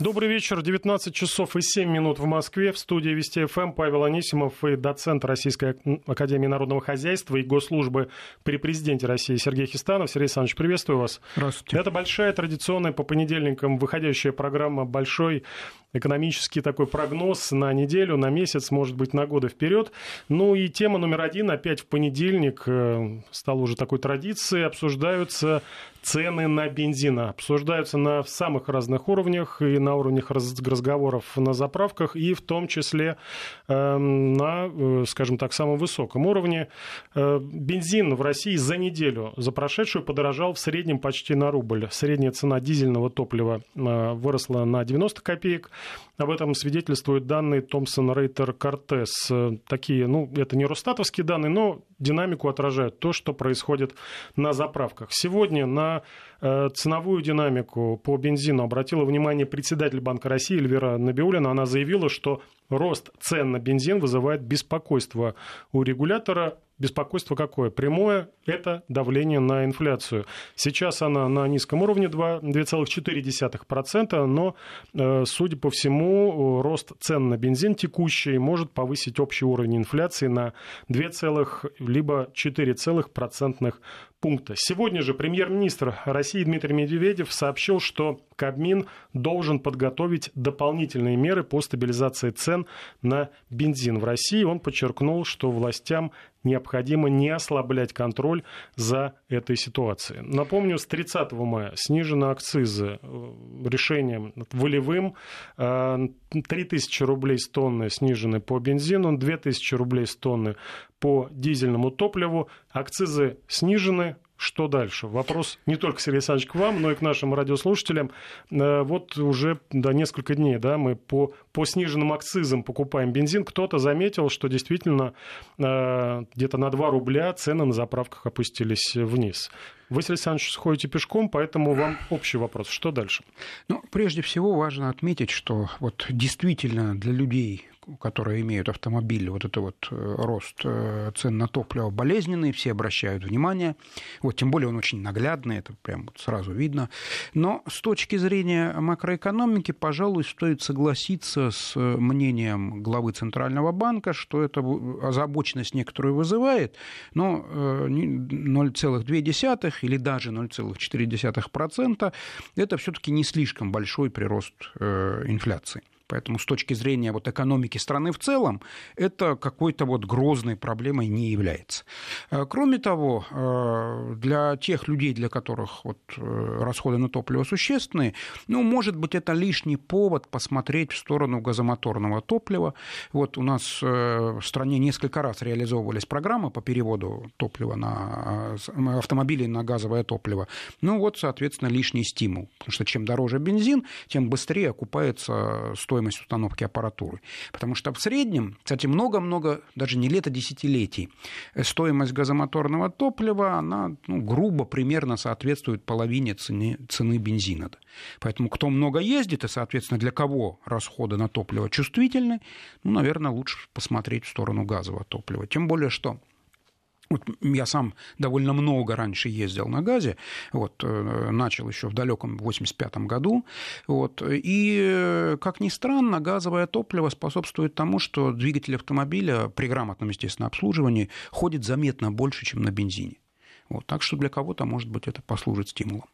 Добрый вечер. 19 часов и 7 минут в Москве. В студии Вести ФМ Павел Анисимов и доцент Российской Академии Народного Хозяйства и Госслужбы при президенте России Сергей Хистанов. Сергей Александрович, приветствую вас. Здравствуйте. Это большая традиционная по понедельникам выходящая программа «Большой экономический такой прогноз на неделю, на месяц, может быть, на годы вперед. Ну и тема номер один, опять в понедельник, э, стала уже такой традицией, обсуждаются цены на бензин. Обсуждаются на самых разных уровнях, и на уровнях разговоров на заправках, и в том числе эм, на, э, скажем так, самом высоком уровне. Э, бензин в России за неделю, за прошедшую, подорожал в среднем почти на рубль. Средняя цена дизельного топлива выросла на 90 копеек, об этом свидетельствуют данные Thomson Рейтер Кортес. Такие, ну, это не Росстатовские данные, но динамику отражают то, что происходит на заправках. Сегодня на э, ценовую динамику по бензину обратила внимание председатель Банка России Эльвира Набиулина. Она заявила, что рост цен на бензин вызывает беспокойство у регулятора. Беспокойство какое? Прямое – это давление на инфляцию. Сейчас она на низком уровне 2,4%, но, э, судя по всему, рост цен на бензин текущий может повысить общий уровень инфляции на 2, либо 4% пункта. Сегодня же премьер-министр России Дмитрий Медведев сообщил, что Кабмин должен подготовить дополнительные меры по стабилизации цен на бензин в России. Он подчеркнул, что властям необходимо не ослаблять контроль за этой ситуацией. Напомню, с 30 мая снижены акцизы э, решением волевым. 3000 э, рублей с тонны снижены по бензину, 2000 рублей с тонны по дизельному топливу. Акцизы снижены, что дальше? Вопрос не только, Сергей Александрович, к вам, но и к нашим радиослушателям. Э, вот уже да, несколько дней да, мы по, по сниженным акцизам покупаем бензин. Кто-то заметил, что действительно э, где-то на 2 рубля цены на заправках опустились вниз. Вы, Сергей Александрович, сходите пешком, поэтому вам общий вопрос. Что дальше? Ну, прежде всего важно отметить, что вот действительно для людей, которые имеют автомобили, вот это вот э, рост э, цен на топливо болезненный, все обращают внимание. Вот, тем более он очень наглядный, это прям вот сразу видно. Но с точки зрения макроэкономики, пожалуй, стоит согласиться с мнением главы Центрального банка, что это озабоченность некоторую вызывает, но 0,2 э, или даже 0,4% это все-таки не слишком большой прирост инфляции. Поэтому с точки зрения вот экономики страны в целом, это какой-то вот грозной проблемой не является. Э, кроме того, э, для тех людей, для которых вот э, расходы на топливо существенные, ну, может быть, это лишний повод посмотреть в сторону газомоторного топлива. Вот у нас в стране несколько раз реализовывались программы по переводу топлива на автомобили на газовое топливо. Ну вот, соответственно, лишний стимул. Потому что чем дороже бензин, тем быстрее окупается стоимость стоимость установки аппаратуры. Потому что в среднем, кстати, много-много, даже не лет, а десятилетий, стоимость газомоторного топлива, она ну, грубо примерно соответствует половине цены, цены бензина. Поэтому кто много ездит, и, соответственно, для кого расходы на топливо чувствительны, ну, наверное, лучше посмотреть в сторону газового топлива. Тем более, что вот я сам довольно много раньше ездил на газе, вот, э, начал еще в далеком 85 году, вот, и, как ни странно, газовое топливо способствует тому, что двигатель автомобиля при грамотном, естественно, обслуживании ходит заметно больше, чем на бензине. Вот, так что для кого-то, может быть, это послужит стимулом.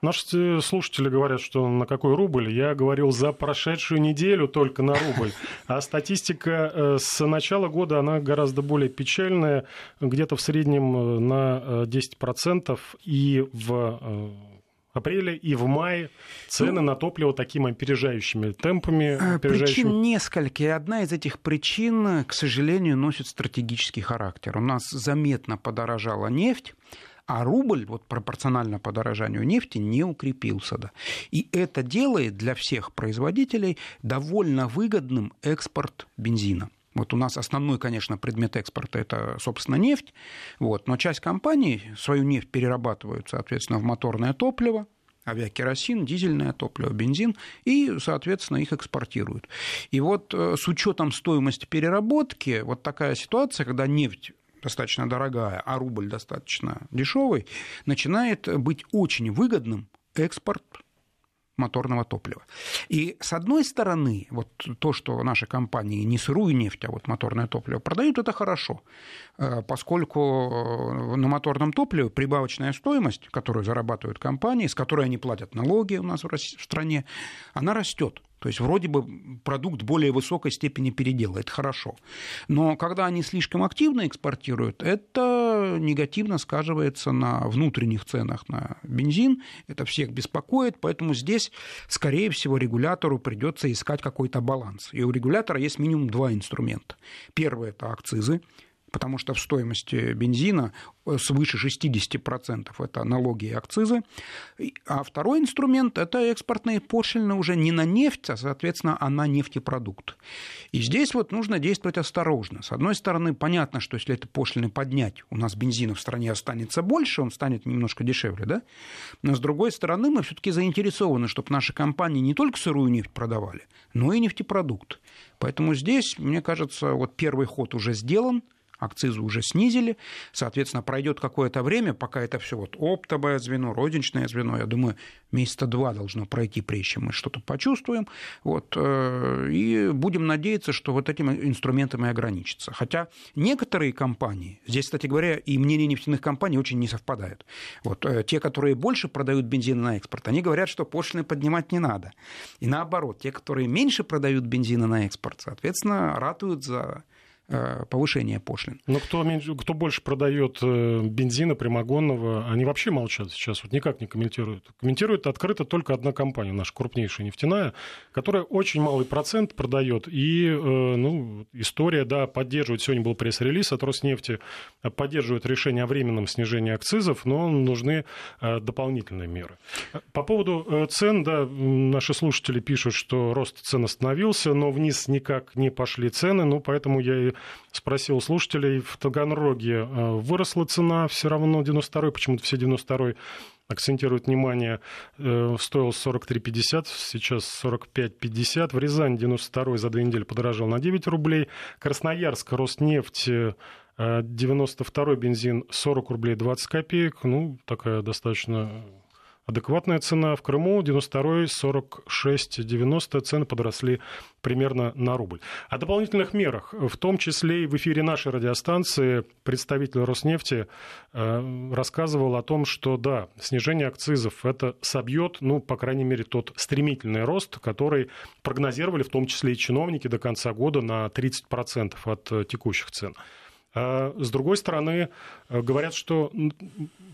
Наши слушатели говорят, что на какой рубль? Я говорил за прошедшую неделю только на рубль. А статистика э, с начала года, она гораздо более печальная. Где-то в среднем э, на 10% э, и в апреле и в мае цены ну, на топливо такими опережающими темпами. Опережающими... Причин несколько. И одна из этих причин, к сожалению, носит стратегический характер. У нас заметно подорожала нефть, а рубль вот пропорционально подорожанию нефти не укрепился. Да. И это делает для всех производителей довольно выгодным экспорт бензина. Вот у нас основной, конечно, предмет экспорта – это, собственно, нефть, вот, но часть компаний свою нефть перерабатывают, соответственно, в моторное топливо, авиакеросин, дизельное топливо, бензин, и, соответственно, их экспортируют. И вот э, с учетом стоимости переработки, вот такая ситуация, когда нефть достаточно дорогая, а рубль достаточно дешевый, начинает быть очень выгодным экспорт моторного топлива. И с одной стороны, вот то, что наши компании не сырую нефть, а вот моторное топливо продают, это хорошо, э, поскольку э, на моторном топливе прибавочная стоимость, которую зарабатывают компании, с которой они платят налоги у нас в стране, она растет. То есть вроде бы продукт более высокой степени передела, это хорошо. Но когда они слишком активно экспортируют, это негативно сказывается на внутренних ценах на бензин, это всех беспокоит, поэтому здесь, скорее всего, регулятору придется искать какой-то баланс. И у регулятора есть минимум два инструмента. Первый – это акцизы, потому что в стоимости бензина э, свыше 60% это налоги и акцизы. А второй инструмент – это экспортные пошлины уже не на нефть, а, соответственно, а на нефтепродукт. И здесь вот нужно действовать осторожно. С одной стороны, понятно, что если это пошлины поднять, у нас бензина в стране останется больше, он станет немножко дешевле, да? Но с другой стороны, мы все таки заинтересованы, чтобы наши компании не только сырую нефть продавали, но и нефтепродукт. Поэтому здесь, мне кажется, вот первый ход уже сделан – акцизы уже снизили, соответственно, пройдет какое-то время, пока это все вот оптовое звено, розничное звено, я думаю, месяца два должно пройти, прежде чем мы что-то почувствуем, вот, э, и будем надеяться, что вот этим инструментом и ограничится. Хотя некоторые компании, здесь, кстати говоря, и мнение нефтяных компаний очень не совпадают. Вот, э, те, которые больше продают бензин на экспорт, они говорят, что пошлины поднимать не надо. И наоборот, те, которые меньше продают бензина на экспорт, соответственно, ратуют за повышения пошлин. Но кто, кто больше продает э, бензина прямогонного, они вообще молчат сейчас, вот никак не комментируют. Комментирует открыто только одна компания, наша крупнейшая нефтяная, которая очень малый процент продает. И э, ну, история, да, поддерживает, сегодня был пресс-релиз от Роснефти, поддерживает решение о временном снижении акцизов, но нужны дополнительные меры. По поводу цен, да, наши слушатели пишут, что рост цен остановился, но вниз никак не пошли цены, ну, поэтому я и спросил слушателей, в Таганроге э, выросла цена все равно 92-й, почему-то все 92-й акцентируют внимание, э, стоил 43,50, сейчас 45,50. В Рязани 92-й за две недели подорожал на 9 рублей. Красноярск, Роснефть, 92-й э, бензин 40 рублей 20 копеек. Ну, такая достаточно адекватная цена. В Крыму 92-й 46,90 цены подросли примерно на рубль. О дополнительных мерах, в том числе и в эфире нашей радиостанции, представитель Роснефти э, рассказывал о том, что да, снижение акцизов это собьет, ну, по крайней мере, тот стремительный рост, который прогнозировали в том числе и чиновники до конца года на 30% от э, текущих цен. А с другой стороны, э, говорят, что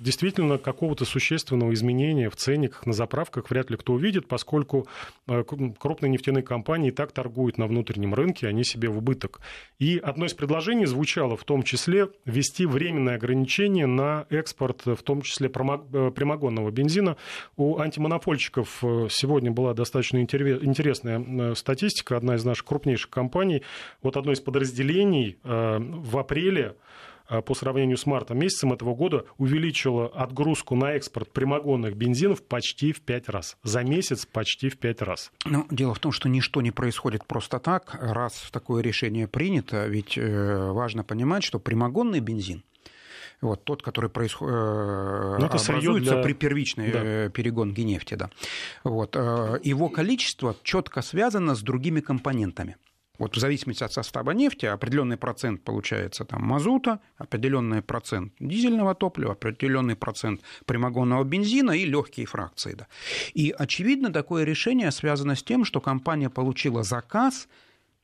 действительно какого-то существенного изменения в ценниках на заправках вряд ли кто увидит, поскольку э, крупные нефтяные компании и так торгуют на внутреннем рынке, они себе в убыток. И одно из предложений звучало в том числе ввести временное ограничение на экспорт, в том числе э, прямогонного бензина. У антимонопольщиков сегодня была достаточно интересная статистика. Одна из наших крупнейших компаний, вот одно из подразделений в апреле апреле а, по сравнению с мартом месяцем этого года увеличила отгрузку на экспорт прямогонных бензинов почти в пять раз. За месяц почти в пять раз. Ну, дело в том, что ничто не происходит просто так. Раз такое решение принято, ведь э, важно понимать, что прямогонный бензин вот тот, который происходит, э, ну, образуется для... при первичной да. Э, перегонке нефти, да. Вот, его количество четко связано с другими компонентами. Вот в зависимости от состава нефти определенный процент получается там мазута, определенный процент дизельного топлива, определенный процент прямогонного бензина и легкие фракции. Да. И очевидно такое решение связано с тем, что компания получила заказ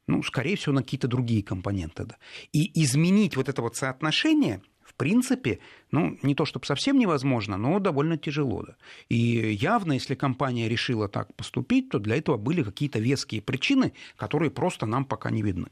ну, скорее всего, на какие-то другие компоненты. Да. И изменить вот это вот соотношение – в принципе, ну, не то чтобы совсем невозможно, но довольно тяжело. Да. И явно, если компания решила так поступить, то для этого были какие-то веские причины, которые просто нам пока не видны.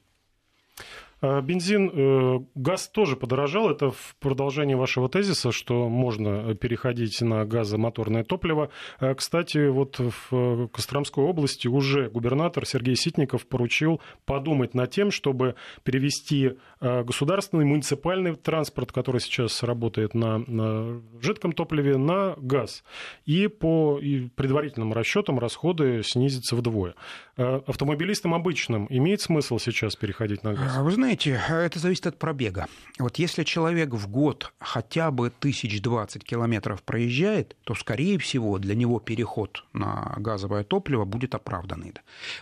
А, бензин, э, газ тоже подорожал. Это в продолжении вашего тезиса, что можно переходить на газомоторное топливо. А, кстати, вот в Костромской области уже губернатор Сергей Ситников поручил подумать над тем, чтобы перевести а, государственный муниципальный транспорт, который сейчас работает на, на жидком топливе, на газ. И по предварительным расчетам расходы снизятся вдвое. автомобилистам обычным имеет смысл сейчас переходить на газ? Вы знаете, это зависит от пробега. Вот если человек в год хотя бы 1020 километров проезжает, то, скорее всего, для него переход на газовое топливо будет оправданный.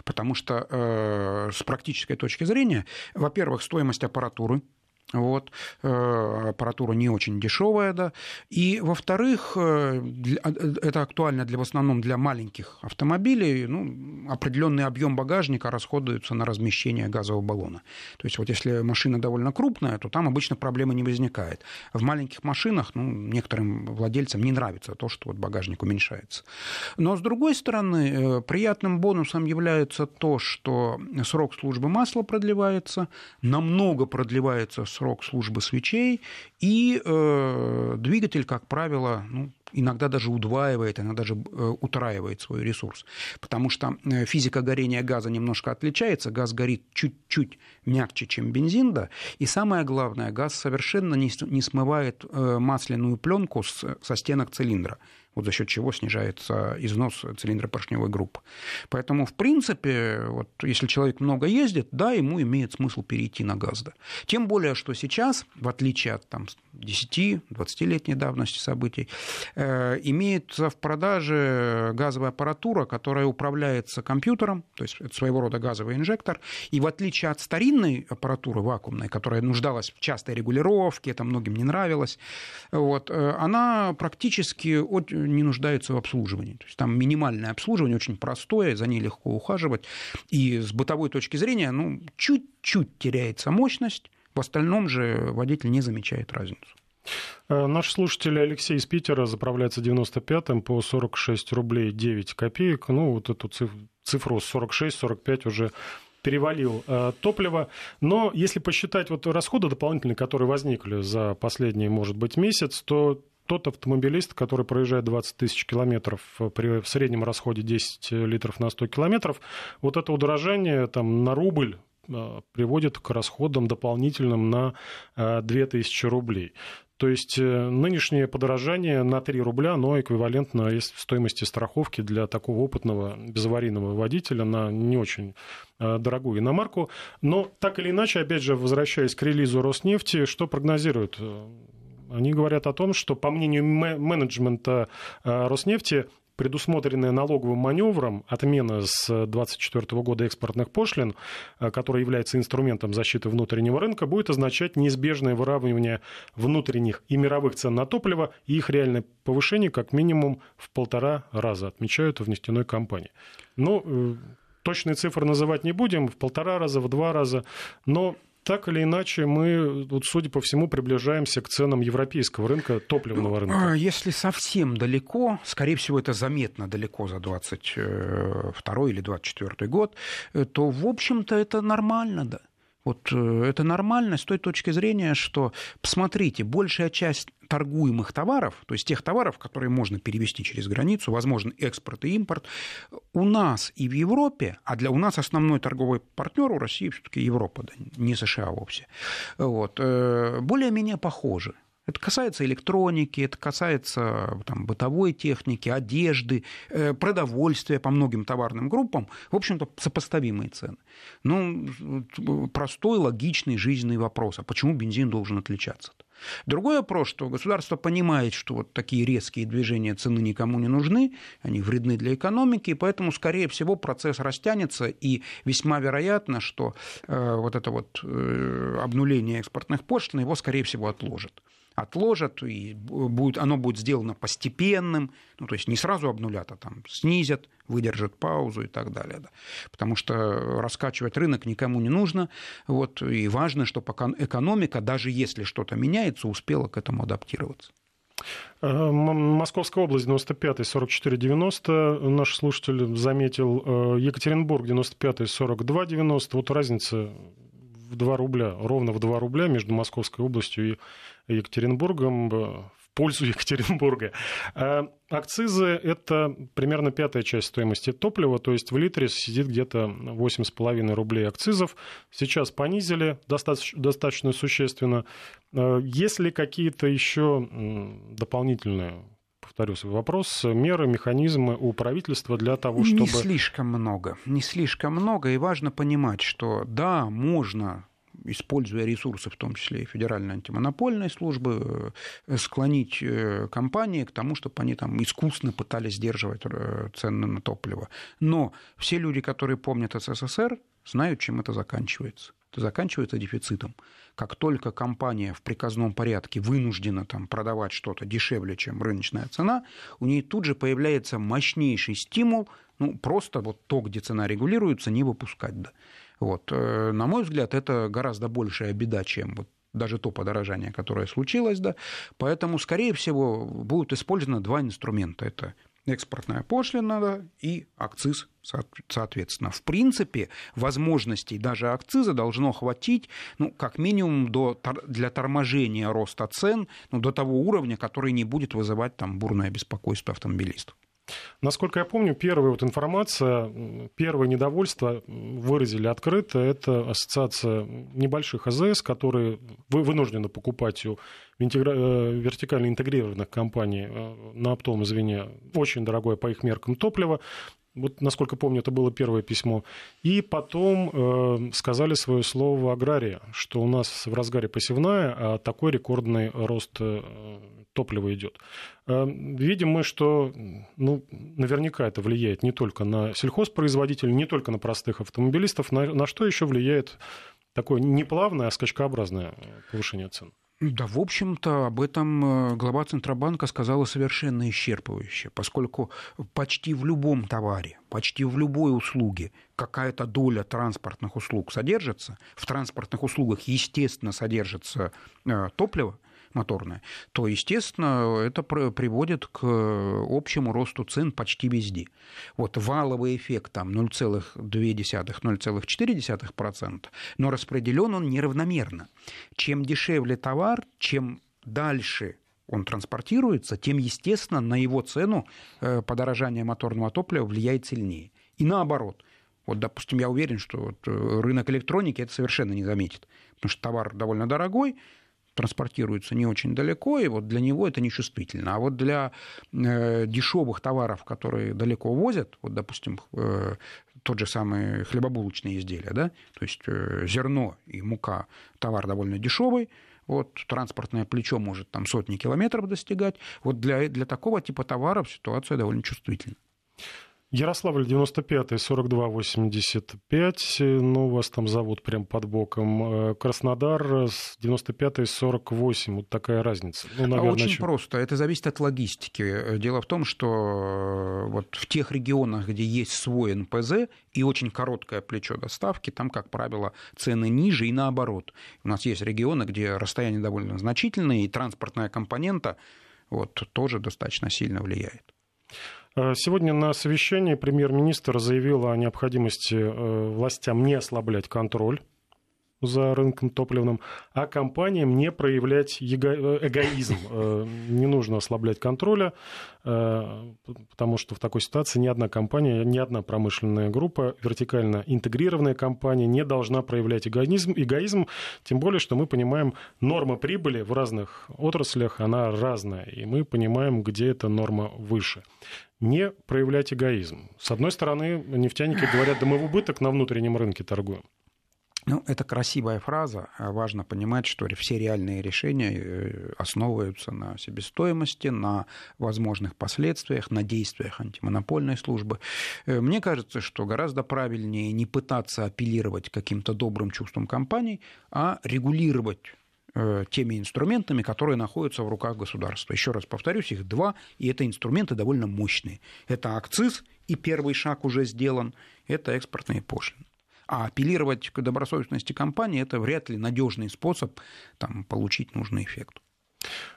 Потому что э, с практической точки зрения, во-первых, стоимость аппаратуры вот, э, аппаратура не очень дешевая, да. И, во-вторых, э, это актуально для, в основном для маленьких автомобилей. Ну, определенный объем багажника расходуется на размещение газового баллона. То есть, вот если машина довольно крупная, то там обычно проблемы не возникает. В маленьких машинах, ну, некоторым владельцам не нравится то, что вот багажник уменьшается. Но, с другой стороны, э, приятным бонусом является то, что срок службы масла продлевается, намного продлевается срок службы свечей, и э, двигатель, как правило, ну, иногда даже удваивает, иногда даже э, утраивает свой ресурс. Потому что э, физика горения газа немножко отличается. Газ горит чуть-чуть мягче, чем бензин, да. И самое главное, газ совершенно не, смывает э, масляную пленку со стенок цилиндра вот за счет чего снижается износ цилиндропоршневой группы. Поэтому, в принципе, вот, если человек много ездит, да, ему имеет смысл перейти на газ. Да. Тем более, что сейчас, в отличие от там, 10-20-летней давности событий, имеется в продаже газовая аппаратура, которая управляется компьютером, то есть это своего рода газовый инжектор, и в отличие от старинной аппаратуры вакуумной, которая нуждалась в частой регулировке, это многим не нравилось, вот, э, она практически не нуждается в обслуживании. То есть там минимальное обслуживание, очень простое, за ней легко ухаживать. И с бытовой точки зрения, ну, чуть-чуть теряется мощность, в остальном же водитель не замечает разницу. Э, наш слушатель Алексей из Питера заправляется 95-м по 46 рублей 9 копеек. Ну, вот эту цифру 46-45 уже перевалил э, топливо. Но если посчитать вот расходы дополнительные, которые возникли за последний, может быть, месяц, то тот автомобилист, который проезжает 20 тысяч километров при в среднем расходе 10 литров на 100 километров, вот это удорожание там, на рубль э, приводит к расходам дополнительным на 2000 э, рублей. То есть э, нынешнее подорожание на 3 рубля, оно эквивалентно стоимости страховки для такого опытного безаварийного водителя на не очень дорогую иномарку. Но так или иначе, опять же, возвращаясь к релизу Роснефти, что прогнозируют они говорят о том, что, по мнению менеджмента э, Роснефти, предусмотренная налоговым маневром отмена с 2024 года экспортных пошлин, э, которая является инструментом защиты внутреннего рынка, будет означать неизбежное выравнивание внутренних и мировых цен на топливо и их реальное повышение как минимум в полтора раза, отмечают в нефтяной компании. Ну, э, точные цифры называть не будем, в полтора раза, в два раза, но так или иначе, мы, вот, судя по всему, приближаемся к ценам европейского рынка, топливного ну, рынка. А, если совсем далеко, скорее всего, это заметно далеко за 22 или 24 год, э, то, в общем-то, это нормально, да. Вот э, это нормально с той точки зрения, что, посмотрите, большая часть торгуемых товаров, то есть тех товаров, которые можно перевести через границу, возможно, экспорт и импорт, у нас и в Европе, а для у нас основной торговый партнер у России все-таки Европа, да, не США вовсе, вот, э, более-менее похожи. Это касается электроники, это касается там, бытовой техники, одежды, э, продовольствия по многим товарным группам. В общем-то, сопоставимые цены. Ну, простой, логичный жизненный вопрос. А почему бензин должен отличаться? -то? Другой вопрос, что государство понимает, что вот такие резкие движения цены никому не нужны, они вредны для экономики, и поэтому, скорее всего, процесс растянется, и весьма вероятно, что э, вот это вот э, обнуление экспортных пошлин его, скорее всего, отложат отложат, и будет, оно будет сделано постепенным, ну, то есть не сразу обнулят, а там снизят, выдержат паузу и так далее. Да. Потому что раскачивать рынок никому не нужно, вот, и важно, чтобы экономика, даже если что-то меняется, успела к этому адаптироваться. Э, Московская область 95 44 90 наш слушатель заметил э, Екатеринбург 95 42 90 вот разница в 2 рубля ровно в 2 рубля между Московской областью и Екатеринбургом э, в пользу Екатеринбурга. А акцизы – это примерно пятая часть стоимости топлива, то есть в литре сидит где-то 8,5 рублей акцизов. Сейчас понизили достаточно, достаточно существенно. Есть ли какие-то еще дополнительные повторю свой вопрос, меры, механизмы у правительства для того, чтобы... Не слишком много, не слишком много, и важно понимать, что да, можно используя ресурсы, в том числе и Федеральной антимонопольной службы, э, склонить э, компании к тому, чтобы они там искусно пытались сдерживать цены на топливо. Но все люди, которые помнят СССР, знают, чем это заканчивается это заканчивается дефицитом. Как только компания в приказном порядке вынуждена там, продавать что-то дешевле, чем рыночная цена, у нее тут же появляется мощнейший стимул ну, просто вот то, где цена регулируется, не выпускать. Да. Вот. Э, на мой взгляд, это гораздо большая беда, чем вот даже то подорожание, которое случилось, да. Поэтому, скорее всего, будут использованы два инструмента. Это экспортная пошлина и акциз, соответственно. В принципе, возможностей даже акциза должно хватить, ну, как минимум, до, для торможения роста цен ну, до того уровня, который не будет вызывать там, бурное беспокойство автомобилистов. Насколько я помню, первая вот информация, первое недовольство выразили открыто. Это ассоциация небольших АЗС, которые вынуждены покупать у Э, вертикально интегрированных компаний э, на оптовом звене очень дорогое по их меркам топливо. Вот, насколько помню, это было первое письмо. И потом э, сказали свое слово в аграрии, что у нас в разгаре посевная, а такой рекордный рост э, топлива идет. Э, видим мы, что ну, наверняка это влияет не только на сельхозпроизводителей, не только на простых автомобилистов. На, на что еще влияет такое неплавное, а скачкообразное повышение цен? Да, в общем-то, об этом э, глава Центробанка сказала совершенно исчерпывающе, поскольку почти в любом товаре, почти в любой услуге какая-то доля транспортных услуг содержится, в транспортных услугах, естественно, содержится э, топливо – моторная, то, естественно, это приводит к общему росту цен почти везде. Вот валовый эффект там 0,2-0,4%, но распределен он неравномерно. Чем дешевле товар, чем дальше он транспортируется, тем, естественно, на его цену э, подорожание моторного топлива влияет сильнее. И наоборот. Вот, допустим, я уверен, что вот э, рынок электроники это совершенно не заметит, потому что товар довольно дорогой, транспортируется не очень далеко, и вот для него это нечувствительно. А вот для э, дешевых товаров, которые далеко возят, вот, допустим, э, тот же самый хлебобулочные изделия, да, то есть э, зерно и мука, товар довольно дешевый, вот, транспортное плечо может там сотни километров достигать. Вот для, для такого типа товаров ситуация довольно чувствительна. Ярославль 95-й, 42-85, ну, вас там зовут прям под боком. Э, Краснодар 95-й, 48, вот такая разница. Ну, наверное, Очень чем... просто, это зависит от логистики. Дело в том, что э, вот в тех регионах, где есть свой НПЗ и очень короткое плечо доставки, там, как правило, цены ниже и наоборот. У нас есть регионы, где расстояние довольно значительное, и транспортная компонента вот, тоже достаточно сильно влияет. Э, сегодня на совещании премьер-министр заявил о необходимости э, властям не ослаблять контроль за рынком топливным, а компаниям не проявлять эго- эгоизм. Э, не нужно ослаблять контроля, потому что в такой ситуации ни одна компания, ни одна промышленная группа, вертикально интегрированная компания не должна проявлять эгоизм, эгоизм, тем более, что мы понимаем, норма прибыли в разных отраслях, она разная, и мы понимаем, где эта норма выше не проявлять эгоизм. С одной стороны, нефтяники говорят, да мы в убыток на внутреннем рынке торгуем. Ну, это красивая фраза. Важно понимать, что все реальные решения э, основываются на себестоимости, на возможных последствиях, на действиях антимонопольной службы. Э, мне кажется, что гораздо правильнее не пытаться апеллировать каким-то добрым чувством компаний, а регулировать Э, теми инструментами, которые находятся в руках государства. Еще раз повторюсь, их два, и это инструменты довольно мощные. Это акциз, и первый шаг уже сделан, это экспортные пошлины. А апеллировать к добросовестности компании – это вряд ли надежный способ там, получить нужный эффект.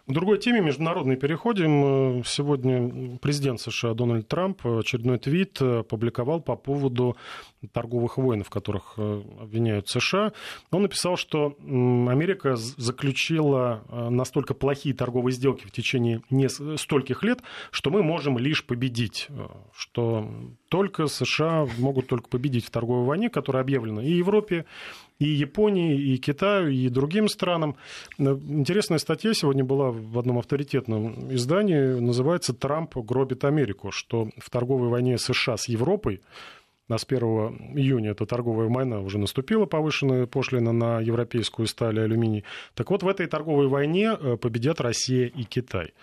К другой теме, международной, переходим. Э, сегодня президент США Дональд Трамп очередной твит опубликовал по поводу торговых войн, в которых э, обвиняют США. Он написал, что Америка заключила э, настолько плохие торговые сделки в течение стольких лет, что мы можем лишь победить, что только США могут только победить в торговой войне, которая объявлена и Европе, и Японии, и Китаю, и другим странам. Интересная статья сегодня сегодня была в одном авторитетном издании, называется «Трамп гробит Америку», что в торговой войне США с Европой а с 1 июня эта торговая война уже наступила, повышенная пошлина на европейскую сталь и алюминий. Так вот, в этой торговой войне э, победят Россия и Китай.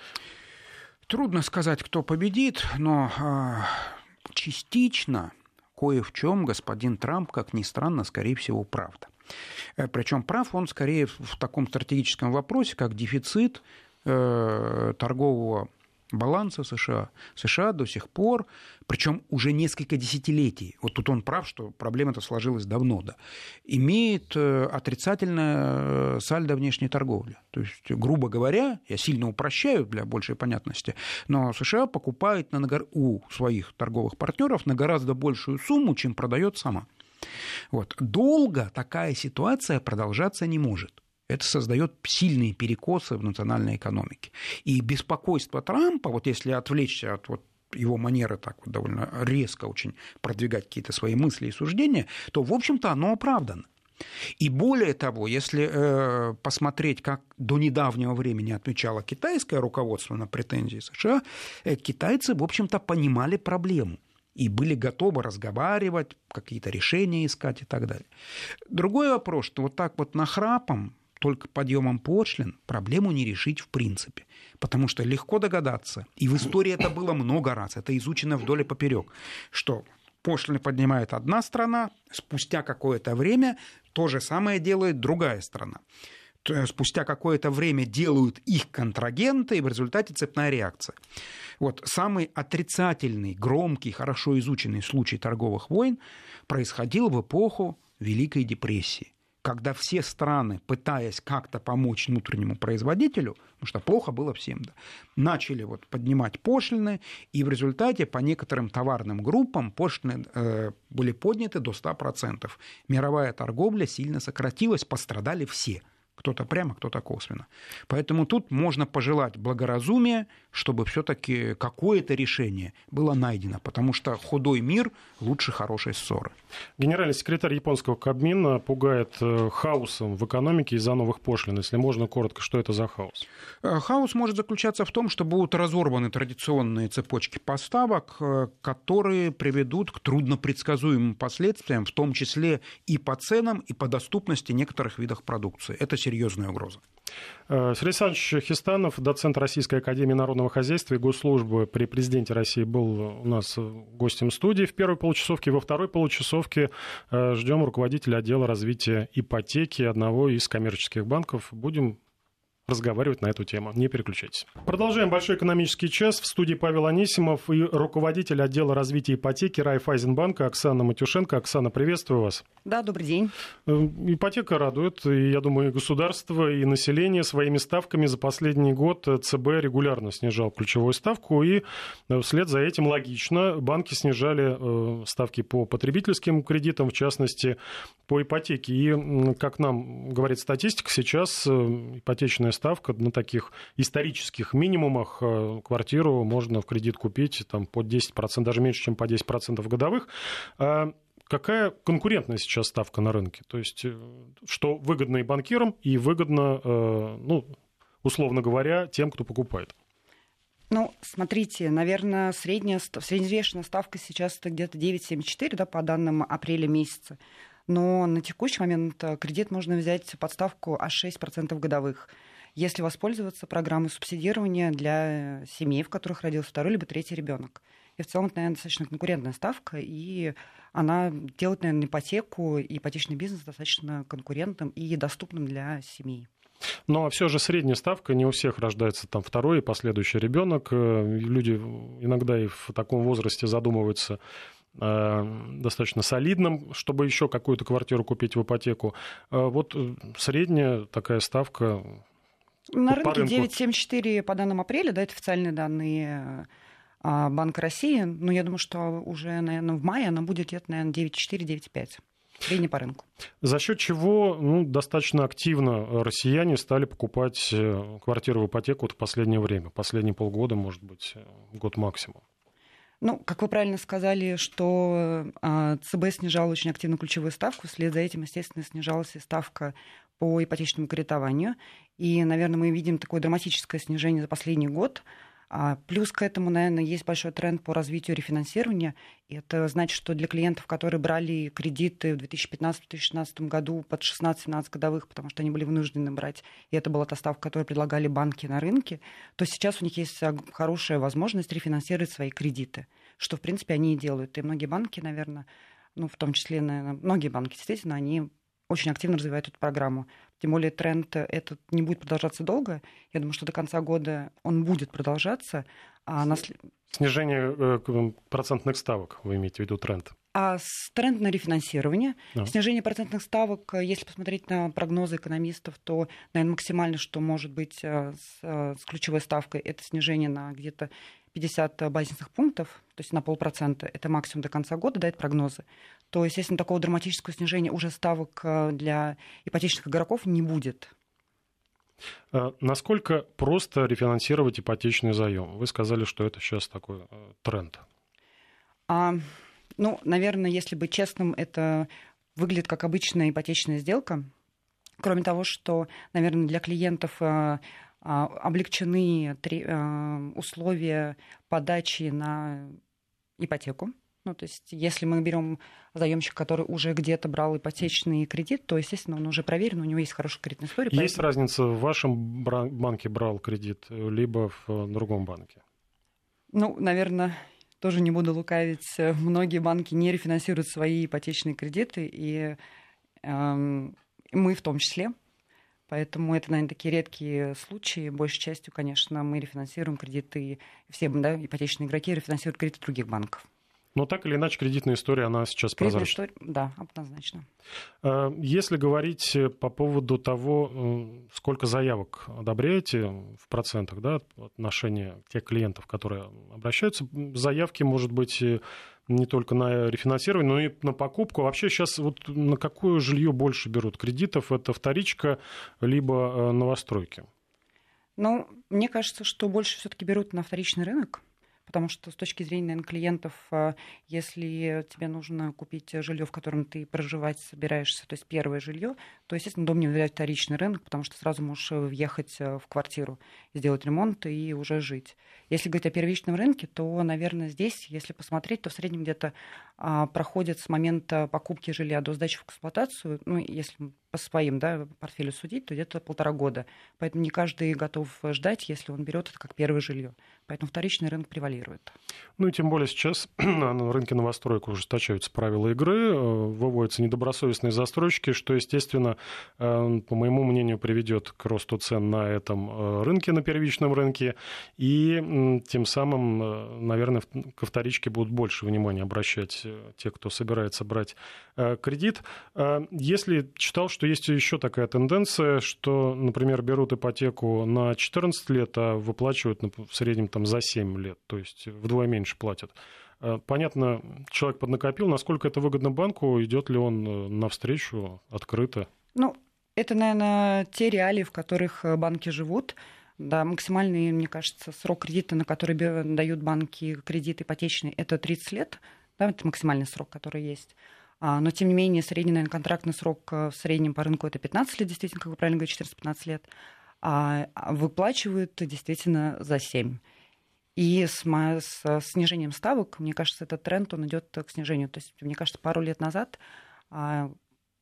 Трудно сказать, кто победит, но э, частично кое в чем господин Трамп, как ни странно, скорее всего, правда. Э, Причем прав он скорее в таком стратегическом вопросе, как дефицит э, торгового баланса США. США до сих пор, причем уже несколько десятилетий, вот тут он прав, что проблема эта сложилась давно, да, имеет э, отрицательное э, сальдо внешней торговли. То есть, грубо говоря, я сильно упрощаю для большей понятности, но США покупает на, у своих торговых партнеров на гораздо большую сумму, чем продает сама. Вот. Долго такая ситуация продолжаться не может это создает сильные перекосы в национальной экономике. И беспокойство Трампа, вот если отвлечься от вот его манеры так вот довольно резко очень продвигать какие-то свои мысли и суждения, то, в общем-то, оно оправдано. И более того, если э, посмотреть, как до недавнего времени отмечало китайское руководство на претензии США, э, китайцы, в общем-то, понимали проблему и были готовы разговаривать, какие-то решения искать и так далее. Другой вопрос, что вот так вот нахрапом только подъемом пошлин проблему не решить в принципе. Потому что легко догадаться, и в истории это было много раз, это изучено вдоль и поперек, что пошлины поднимает одна страна, спустя какое-то время то же самое делает другая страна. Спустя какое-то время делают их контрагенты, и в результате цепная реакция. Вот самый отрицательный, громкий, хорошо изученный случай торговых войн происходил в эпоху Великой депрессии когда все страны, пытаясь как-то помочь внутреннему производителю, потому что плохо было всем, да, начали вот поднимать пошлины, и в результате по некоторым товарным группам пошлины э, были подняты до 100%. Мировая торговля сильно сократилась, пострадали все – кто-то прямо, кто-то косвенно. Поэтому тут можно пожелать благоразумия, чтобы все-таки какое-то решение было найдено, потому что худой мир лучше хорошей ссоры. Генеральный секретарь японского Кабмина пугает э, хаосом в экономике из-за новых пошлин. Если можно коротко, что это за хаос? Э, хаос может заключаться в том, что будут разорваны традиционные цепочки поставок, э, которые приведут к труднопредсказуемым последствиям, в том числе и по ценам, и по доступности некоторых видов продукции. Это серьезная угроза. Э, Сергей Александрович Хистанов, доцент Российской Академии Народного Хозяйства и Госслужбы при президенте России, был у нас гостем студии в первой получасовке. Во второй получасовке э, ждем руководителя отдела развития ипотеки одного из коммерческих банков. Будем разговаривать на эту тему. Не переключайтесь. Продолжаем большой экономический час. В студии Павел Анисимов и руководитель отдела развития ипотеки Райфайзенбанка Оксана Матюшенко. Оксана, приветствую вас. Да, добрый день. Э, ипотека радует, и, я думаю, и государство, и население своими ставками за последний год ЦБ регулярно снижал ключевую ставку, и э, вслед за этим логично банки снижали э, ставки по потребительским кредитам, в частности, по ипотеке. И, как нам говорит статистика, сейчас ипотечная ставка на таких исторических минимумах квартиру можно в кредит купить там, под 10%, даже меньше, чем по 10% годовых. А Какая конкурентная сейчас ставка на рынке? То есть, э, что выгодно и банкирам, и выгодно, э, ну, условно говоря, тем, кто покупает? Ну, смотрите, наверное, средняя, средневзвешенная ставка сейчас это где-то 9,74, да, по данным апреля месяца. Но на текущий момент э, кредит можно взять под ставку аж 6% годовых если воспользоваться программой субсидирования для семей, в которых родился второй либо третий ребенок. И в целом это, наверное, достаточно конкурентная ставка, и она делает, наверное, ипотеку и ипотечный бизнес достаточно конкурентным и доступным для семей. Но все же средняя ставка, не у всех рождается там второй и последующий ребенок. Э, люди иногда и в таком возрасте задумываются э, достаточно солидным, чтобы еще какую-то квартиру купить в ипотеку. Э, вот средняя такая ставка. На рынке 9,74 по данным апреля, да, это официальные данные а, Банка России. Но я думаю, что уже, наверное, в мае она будет где-то, наверное, 9,4-9,5. Средний по рынку. За счет чего ну, достаточно активно россияне стали покупать э, квартиры в ипотеку вот в последнее время, последние полгода, может быть, э, год максимум? Ну, как вы правильно сказали, что э, ЦБ снижал очень активно ключевую ставку, вслед за этим, естественно, снижалась и ставка по ипотечному кредитованию. И, наверное, мы видим такое драматическое снижение за последний год. А плюс к этому, наверное, есть большой тренд по развитию рефинансирования. И это значит, что для клиентов, которые брали кредиты в 2015-2016 году под 16-17 годовых, потому что они были вынуждены брать, и это была та ставка, которую предлагали банки на рынке, то сейчас у них есть хорошая возможность рефинансировать свои кредиты, что, в принципе, они и делают. И многие банки, наверное, ну, в том числе, наверное, многие банки, действительно, они очень активно развивают эту программу. Тем более тренд этот не будет продолжаться долго. Я думаю, что до конца года он будет продолжаться. А на... Снижение э, процентных ставок, вы имеете в виду тренд? А тренд на рефинансирование. Да. Снижение процентных ставок, э, если посмотреть на прогнозы экономистов, то, наверное, максимально, что может быть э, с, с ключевой ставкой, это снижение на где-то 50 базисных пунктов, то есть на полпроцента, это максимум до конца года, дает прогнозы, то, естественно, такого драматического снижения уже ставок э, для ипотечных игроков не будет. А насколько просто рефинансировать ипотечный заем? Вы сказали, что это сейчас такой э, тренд. А, ну, наверное, если быть честным, это выглядит как обычная ипотечная сделка. Кроме того, что, наверное, для клиентов э, а, облегчены условия подачи на ипотеку. Ну, то есть, если мы берем заемщик, который уже где-то брал ипотечный кредит, то, естественно, он уже проверен, у него есть хорошая кредитная история. Есть поэтому... разница, в вашем банке брал кредит, либо в другом банке? Ну, наверное, тоже не буду лукавить. Многие банки не рефинансируют свои ипотечные кредиты, и э, мы в том числе. Поэтому это, наверное, такие редкие случаи. Большей частью, конечно, мы рефинансируем кредиты, все да, ипотечные игроки рефинансируют кредиты других банков. Но так или иначе, кредитная история, она сейчас кредитная прозрачна. История, да, однозначно. А, если говорить по поводу того, э, сколько заявок одобряете в процентах, да, отношения тех клиентов, которые обращаются, заявки, может быть, не только на рефинансирование, но и на покупку. Вообще сейчас вот на какое жилье больше берут кредитов? Это вторичка, либо э, новостройки? Ну, мне кажется, что больше все-таки берут на вторичный рынок потому что с точки зрения наверное, клиентов, э, если тебе нужно купить жилье, в котором ты проживать собираешься, то есть первое жилье, то, естественно, дом не выделяет вторичный рынок, потому что сразу можешь въехать э, в квартиру, сделать ремонт и уже жить. Если говорить о первичном рынке, то, наверное, здесь, если посмотреть, то в среднем где-то а, проходит с момента покупки жилья до сдачи в эксплуатацию, ну, если по своим да, портфелю судить, то где-то полтора года. Поэтому не каждый готов ждать, если он берет это как первое жилье. Поэтому вторичный рынок превалирует. Ну и тем более сейчас на рынке новостроек ужесточаются правила игры, э, выводятся недобросовестные застройщики, что, естественно, э, по моему мнению, приведет к росту цен на этом э, рынке, на первичном рынке. И тем самым, наверное, ко вторичке будут больше внимания обращать те, кто собирается брать кредит. Если читал, что есть еще такая тенденция, что, например, берут ипотеку на 14 лет, а выплачивают в среднем там, за 7 лет, то есть вдвое меньше платят. Э, понятно, человек поднакопил, насколько это выгодно банку, идет ли он э, навстречу открыто? Ну, это, наверное, те реалии, в которых э, банки живут. Да, максимальный, мне кажется, срок кредита, на который дают банки кредит ипотечный, это 30 лет. Да, это максимальный срок, который есть. А, но, тем не менее, средний, наверное, контрактный срок в среднем по рынку это 15 лет, действительно, как вы правильно говорите, 14-15 лет. А, а выплачивают действительно за 7. И с, с снижением ставок, мне кажется, этот тренд, он идет к снижению. То есть, мне кажется, пару лет назад а,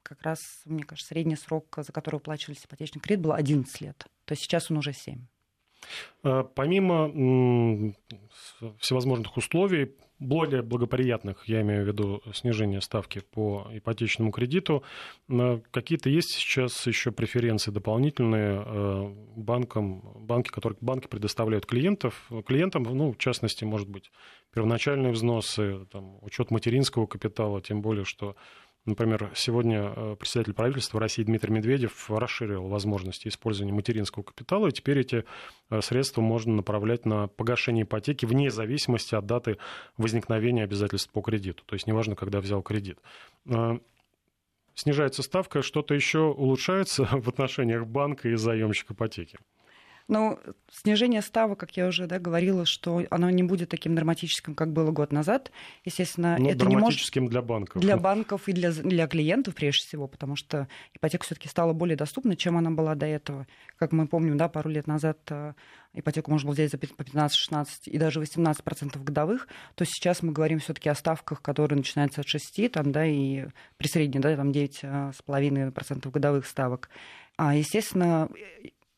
как раз, мне кажется, средний срок, за который уплачивались ипотечный кредит, был 11 лет. То есть сейчас он уже 7. А, помимо всевозможных условий, более благоприятных, я имею в виду снижение ставки по ипотечному кредиту, какие-то есть сейчас еще преференции дополнительные э, банкам, банки, которые банки предоставляют клиентов, клиентам, ну, в частности, может быть, первоначальные взносы, там, учет материнского капитала, тем более, что Например, сегодня э, председатель правительства России Дмитрий Медведев расширил возможности использования материнского капитала, и теперь эти э, средства можно направлять на погашение ипотеки вне зависимости от даты возникновения обязательств по кредиту. То есть неважно, когда взял кредит. Э, снижается ставка, что-то еще улучшается в отношениях банка и заемщика ипотеки? Ну, снижение ставок, как я уже да, говорила, что оно не будет таким драматическим, как было год назад. Естественно, Но это не может... для банков. Для банков и для, для клиентов, прежде всего, потому что ипотека все-таки стала более доступной, чем она была до этого. Как мы помним, да, пару лет назад э, ипотеку можно было взять за по 15-16 и даже 18% годовых, то сейчас мы говорим все-таки о ставках, которые начинаются от 6, там, да, и при среднем, да, там 9,5% годовых ставок. А, естественно,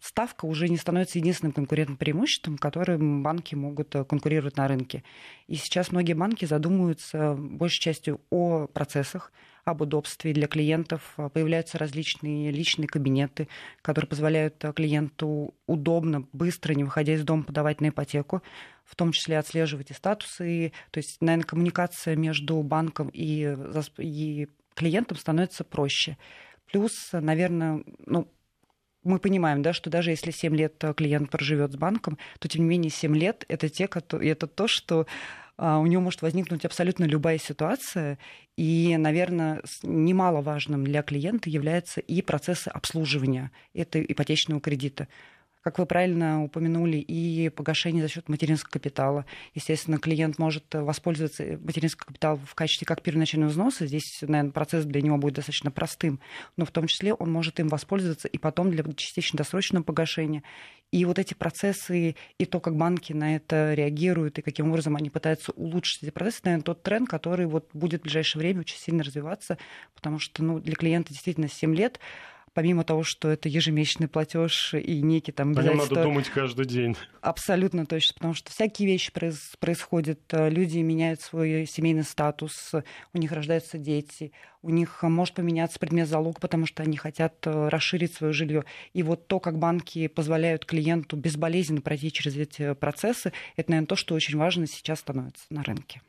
ставка уже не становится единственным конкурентным преимуществом, которым банки могут э, конкурировать на рынке. И сейчас многие банки задумываются большей частью о процессах, об удобстве для клиентов. Появляются различные личные кабинеты, которые позволяют э, клиенту удобно, быстро, не выходя из дома, подавать на ипотеку, в том числе отслеживать и статусы. То есть, наверное, коммуникация между банком и, и клиентом становится проще. Плюс, наверное, ну, мы понимаем, да, что даже если 7 лет э, клиент проживет с банком, то тем не менее 7 лет это, те, это то, что а, у него может возникнуть абсолютно любая ситуация. И, наверное, немаловажным для клиента является и процесс обслуживания этого ипотечного кредита как вы правильно упомянули, и погашение за счет материнского капитала. Естественно, клиент может воспользоваться материнским капиталом в качестве как первоначального взноса. Здесь, наверное, процесс для него будет достаточно простым. Но в том числе он может им воспользоваться и потом для частично досрочного погашения. И вот эти процессы, и то, как банки на это реагируют, и каким образом они пытаются улучшить эти процессы, наверное, тот тренд, который вот будет в ближайшее время очень сильно развиваться, потому что ну, для клиента действительно 7 лет помимо того, что это ежемесячный платеж и некий там обязательства... надо думать каждый день. Абсолютно точно, потому что всякие вещи происходят. Люди меняют свой семейный статус, у них рождаются дети, у них может поменяться предмет залога, потому что они хотят э, расширить свое жилье. И вот то, как банки позволяют клиенту безболезненно пройти через эти процессы, это, наверное, то, что очень важно сейчас становится на рынке.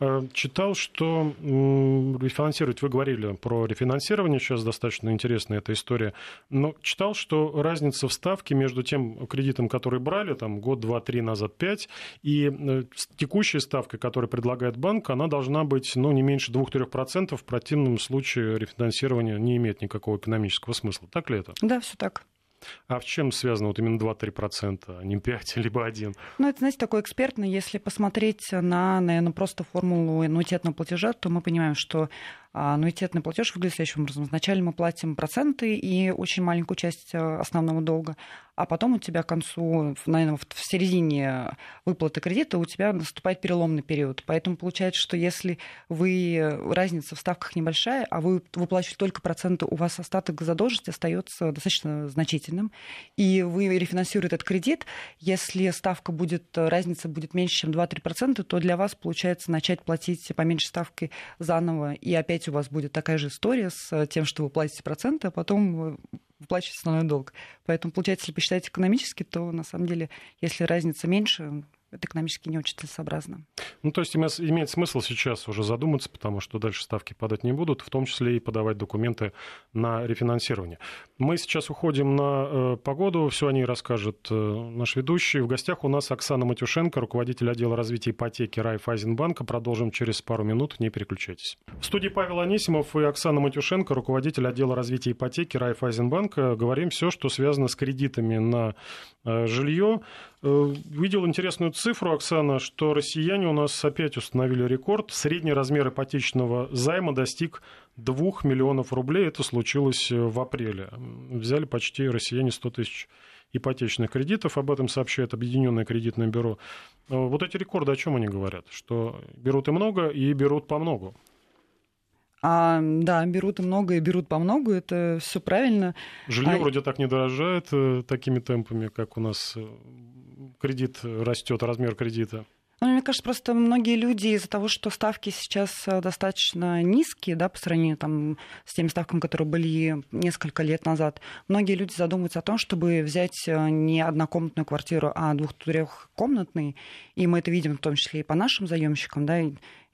Э, читал, что рефинансировать, вы говорили про рефинансирование, сейчас достаточно интересная эта история, но читал, что разница в ставке между тем кредитом, который брали там год, два, три назад, пять, и э, текущей ставкой, которую предлагает банк, она должна быть ну, не меньше 2-3%, в противном случае рефинансирование не имеет никакого экономического смысла. Так ли это? Да, все так. А в чем связано вот именно 2-3%, а не 5 либо 1? Ну, это, знаете, такое экспертно. Если посмотреть на, наверное, просто формулу аннуитетного платежа, то мы понимаем, что аннуитетный платеж выглядит следующим образом. Вначале мы платим проценты и очень маленькую часть э, основного долга, а потом у тебя к концу, наверное, в середине выплаты кредита у тебя наступает переломный период. Поэтому получается, что если вы э, разница в ставках небольшая, а вы выплачиваете только проценты, у вас остаток задолженности остается достаточно значительным, и вы рефинансируете этот кредит, если ставка будет, разница будет меньше, чем 2-3%, то для вас получается начать платить по меньшей ставке заново и опять опять у вас будет такая же история с э, тем, что вы платите проценты, а потом вы выплачиваете основной долг. Поэтому, получается, если посчитать экономически, то на самом деле, если разница меньше, экономически не очень целесообразно. Ну, то есть имеет смысл сейчас уже задуматься, потому что дальше ставки падать не будут, в том числе и подавать документы на рефинансирование. Мы сейчас уходим на э, погоду, все о ней расскажет э, наш ведущий. В гостях у нас Оксана Матюшенко, руководитель отдела развития ипотеки Райфайзенбанка. Продолжим через пару минут, не переключайтесь. В студии Павел Анисимов и Оксана Матюшенко, руководитель отдела развития ипотеки Райфайзенбанка. Говорим все, что связано с кредитами на э, жилье. Э, видел интересную цифру, Оксана, что россияне у нас опять установили рекорд. Средний размер ипотечного займа достиг 2 миллионов рублей. Это случилось э, в апреле. Взяли почти россияне 100 тысяч ипотечных кредитов. Об этом сообщает Объединенное кредитное бюро. Э, вот эти рекорды о чем они говорят? Что берут и много, и берут по многу. А, да, берут и много, и берут по много, это все правильно. Жилье а... вроде так не дорожает э, такими темпами, как у нас кредит растет, размер кредита. Ну, мне кажется, просто многие люди из-за того, что ставки сейчас э, достаточно низкие, да, по сравнению там, с теми ставками, которые были несколько лет назад, многие люди задумываются о том, чтобы взять не однокомнатную квартиру, а двух-трехкомнатный. И мы это видим в том числе и по нашим заемщикам, да,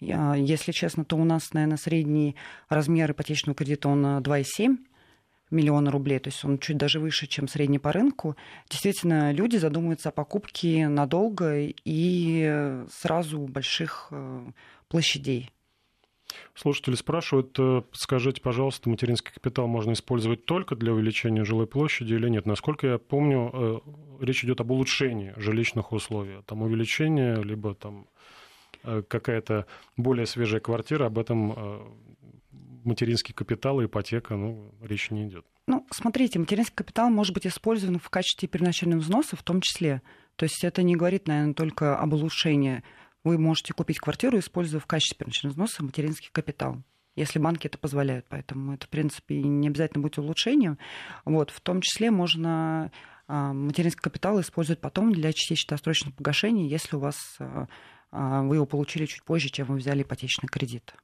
если честно, то у нас, наверное, средний размер ипотечного кредита он 2,7 э, миллиона рублей, то есть он чуть даже выше, чем средний по рынку. Действительно, люди задумываются о покупке надолго и сразу больших э, площадей. Слушатели спрашивают, э, скажите, пожалуйста, материнский капитал можно использовать только для увеличения жилой площади или нет? Насколько я помню, э, речь идет об улучшении жилищных условий. Там увеличение, либо там какая-то более свежая квартира, об этом материнский капитал и ипотека, ну, речь не идет. Ну, смотрите, материнский капитал может быть использован в качестве первоначального взноса в том числе. То есть это не говорит, наверное, только об улучшении вы можете купить квартиру, используя в качестве первичного взноса материнский капитал если банки это позволяют. Поэтому это, в принципе, не обязательно будет улучшением. Вот, в том числе можно а, материнский капитал использовать потом для частично-досрочного погашения, если у вас а, вы его получили чуть позже, чем вы взяли ипотечный кредит.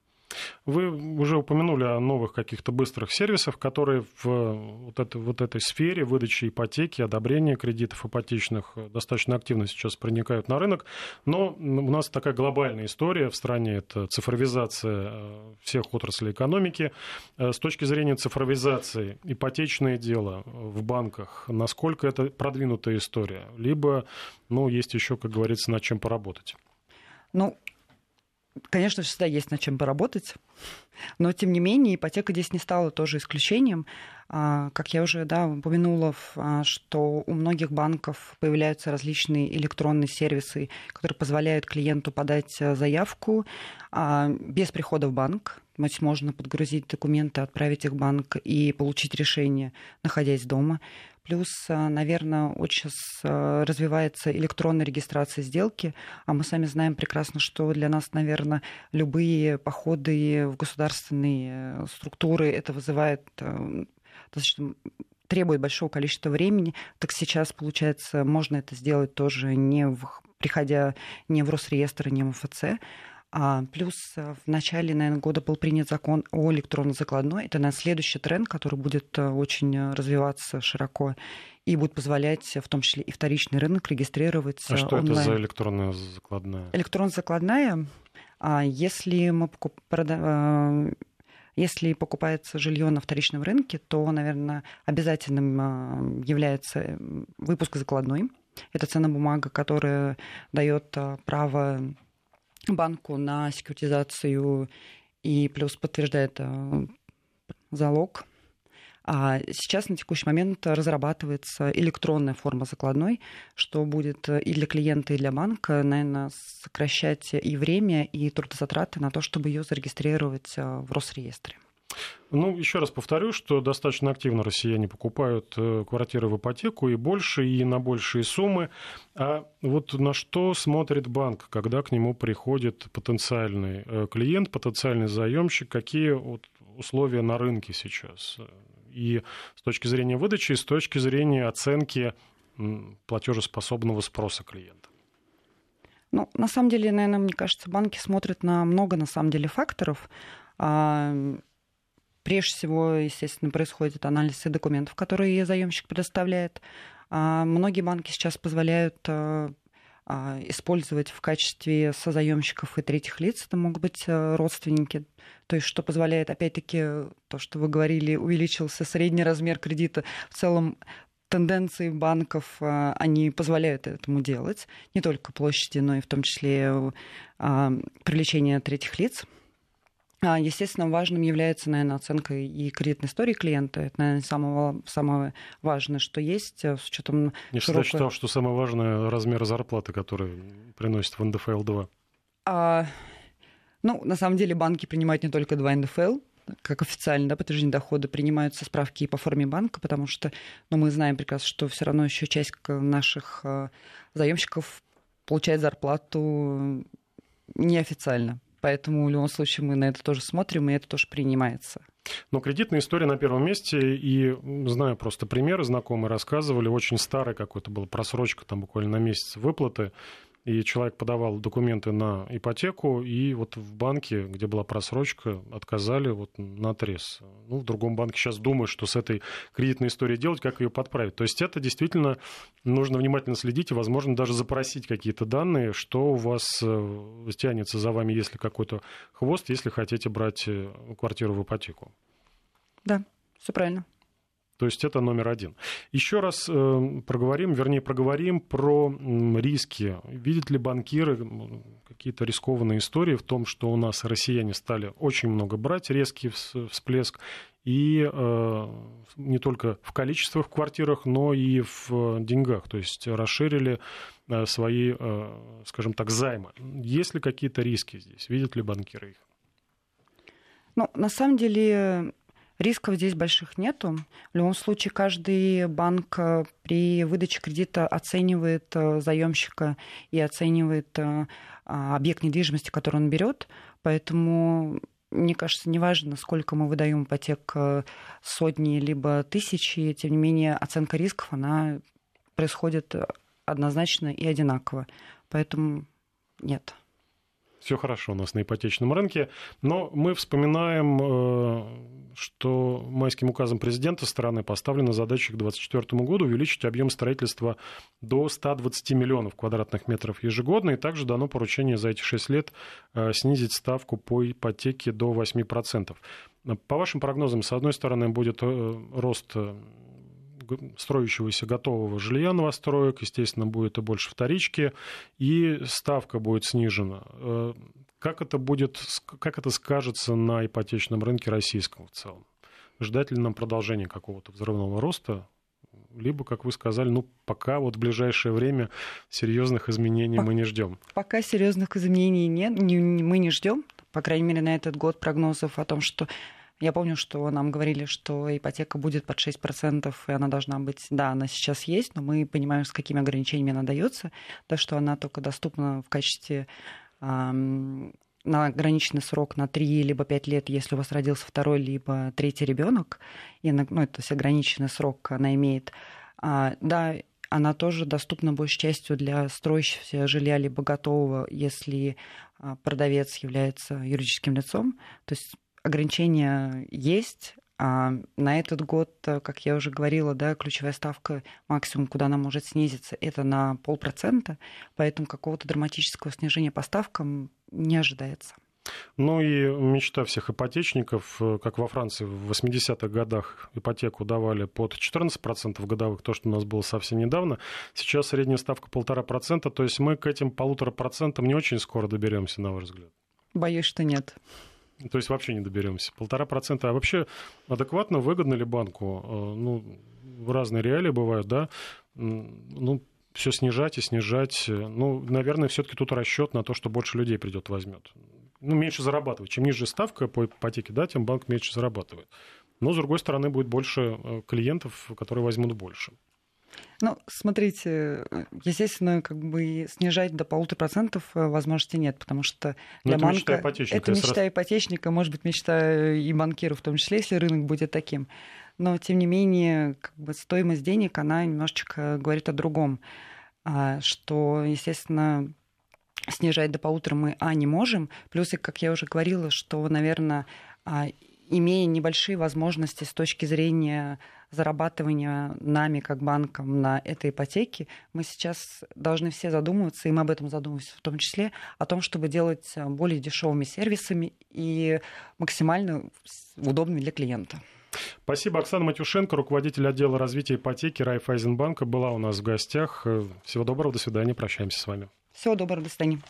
Вы уже упомянули о новых каких-то быстрых сервисах, которые в вот, этой, вот этой сфере выдачи ипотеки, одобрения кредитов ипотечных достаточно активно сейчас проникают на рынок. Но у нас такая глобальная история в стране – это цифровизация э, всех отраслей экономики. Э, с точки зрения цифровизации, ипотечное дело в банках, насколько это продвинутая история? Либо, ну, есть еще, как говорится, над чем поработать? Ну, Конечно, всегда есть над чем поработать, но тем не менее ипотека здесь не стала тоже исключением. А, как я уже да, упомянула, а, что у многих банков появляются различные электронные сервисы, которые позволяют клиенту подать э, заявку а, без прихода в банк. То есть можно подгрузить документы, отправить их в банк и получить решение, находясь дома. Плюс, э, наверное, очень э, развивается электронная регистрация сделки, а мы сами знаем прекрасно, что для нас, наверное, любые походы в государственные э, структуры это вызывает достаточно требует большого количества времени, так сейчас, получается, можно это сделать тоже не в, приходя не в Росреестр, не в МФЦ, а, плюс э, в начале, наверное, года был принят закон о электронной закладной. Это, наверное, следующий тренд, который будет э, очень э, развиваться широко и будет позволять в том числе и вторичный рынок регистрировать А что онлайн. это за электронная закладная? Электронная закладная, а, если мы продаем если покупается жилье на вторичном рынке, то, наверное, обязательным является выпуск закладной. Это ценная бумага, которая дает право банку на секьюритизацию и плюс подтверждает э, залог. А сейчас на текущий момент разрабатывается электронная форма закладной, что будет и для клиента, и для банка, наверное, сокращать и время, и трудозатраты на то, чтобы ее зарегистрировать э, в Росреестре. Ну, еще раз повторю, что достаточно активно россияне покупают э, квартиры в ипотеку и больше, и на большие суммы. А вот на что смотрит банк, когда к нему приходит потенциальный э, клиент, потенциальный заемщик, какие вот условия на рынке сейчас? И с точки зрения выдачи, и с точки зрения оценки платежеспособного спроса клиента. Ну, на самом деле, наверное, мне кажется, банки смотрят на много, на самом деле, факторов. А, Прежде всего, естественно, происходит анализ документов, которые заемщик предоставляет. А многие банки сейчас позволяют а, а, использовать в качестве созаемщиков и третьих лиц. Это могут быть родственники. То есть, что позволяет, опять-таки, то, что вы говорили, увеличился средний размер кредита. В целом, тенденции банков, они позволяют этому делать. Не только площади, но и в том числе привлечение третьих лиц. А, естественно, важным является, наверное, оценка и кредитной истории клиента. Это, наверное, самое, самое важное, что есть, э, с учетом... Я широкой... считал, что самое важное — размер зарплаты, который приносит в НДФЛ-2. А, ну, на самом деле банки принимают не только 2 НДФЛ, как официально, да, подтверждение дохода, принимаются справки и по форме банка, потому что ну, мы знаем прекрасно, что все равно еще часть наших э, заемщиков получает зарплату неофициально. Поэтому в любом случае мы на это тоже смотрим, и это тоже принимается. Но кредитная история на первом месте, и знаю просто примеры, знакомые рассказывали, очень старый какой-то был просрочка, там буквально на месяц выплаты, и человек подавал документы на ипотеку, и вот в банке, где была просрочка, отказали вот на отрез. Ну, в другом банке сейчас думают, что с этой кредитной историей делать, как ее подправить. То есть это действительно нужно внимательно следить и, возможно, даже запросить какие-то данные, что у вас э, тянется за вами, если какой-то хвост, если хотите брать э, квартиру в ипотеку. Да, все правильно. То есть это номер один. Еще раз э, проговорим, вернее, проговорим про риски. Видят ли банкиры какие-то рискованные истории в том, что у нас россияне стали очень много брать, резкий всплеск, и э, не только в количестве в квартирах, но и в деньгах, то есть расширили э, свои, скажем так, займы. Есть ли какие-то риски здесь? Видят ли банкиры их? Ну, на самом деле Рисков здесь больших нету. В любом случае, каждый банк э, при выдаче кредита оценивает э, заемщика и оценивает э, а, объект недвижимости, который он берет. Поэтому мне кажется, неважно, сколько мы выдаем ипотек, сотни либо тысячи, тем не менее оценка рисков, она происходит однозначно и одинаково. Поэтому нет все хорошо у нас на ипотечном рынке, но мы вспоминаем, э, что майским указом президента страны поставлена задача к 2024 году увеличить объем строительства до 120 миллионов квадратных метров ежегодно, и также дано поручение за эти 6 лет э, снизить ставку по ипотеке до 8%. По вашим прогнозам, с одной стороны, будет э, рост строящегося готового жилья новостроек, естественно, будет и больше вторички, и ставка будет снижена. Э, как это будет, как это скажется на ипотечном рынке российском в целом? Ждать ли нам продолжения какого-то взрывного роста? Либо, как вы сказали, ну, пока вот в ближайшее время серьезных изменений мы не ждем. Пока серьезных изменений нет, не, мы не ждем. По крайней мере, на этот год прогнозов о том, что я помню, что нам говорили, что ипотека будет под 6%, и она должна быть, да, она сейчас есть, но мы понимаем, с какими ограничениями она дается, да, что она только доступна в качестве на ограниченный срок на 3 либо 5 лет, если у вас родился второй либо третий ребенок, и, ну, то есть ограниченный срок она имеет. А, да, она тоже доступна большей частью для строящегося жилья либо готового, если а, продавец является юридическим лицом. То есть ограничения есть. А на этот год, как я уже говорила, да, ключевая ставка максимум, куда она может снизиться, это на полпроцента, поэтому какого-то драматического снижения по ставкам не ожидается. Ну и мечта всех ипотечников, как во Франции в 80-х годах ипотеку давали под 14% годовых, то, что у нас было совсем недавно. Сейчас средняя ставка полтора процента, то есть мы к этим полутора процентам не очень скоро доберемся, на ваш взгляд? Боюсь, что нет. То есть вообще не доберемся. Полтора процента. А вообще адекватно, выгодно ли банку? Э, ну, разные реалии бывают, да? Ну, все снижать и снижать. Ну, наверное, все-таки тут расчет на то, что больше людей придет возьмет. Ну, меньше зарабатывать. Чем ниже ставка по ипотеке, да, тем банк меньше зарабатывает. Но, с другой стороны, будет больше э, клиентов, которые возьмут больше. Ну, смотрите, естественно, как бы снижать до полутора процентов э, возможности нет, потому что ну, для это банка... Мечта ипотечника, это мечта раз... ипотечника, может быть, мечта и банкира в том числе, если рынок будет таким. Но, тем не менее, как бы стоимость денег, она немножечко говорит о другом. А, что, естественно, снижать до полутора мы, а, не можем. Плюс, как я уже говорила, что, наверное, а, имея небольшие возможности с точки зрения зарабатывания нами, как банком, на этой ипотеке, мы сейчас должны все задумываться, и мы об этом задумываемся в том числе, о том, чтобы делать более дешевыми сервисами и максимально удобными для клиента. Спасибо. Оксана Матюшенко, руководитель отдела развития ипотеки Райфайзенбанка, была у нас в гостях. Всего доброго, до свидания, прощаемся с вами. Всего доброго, до свидания.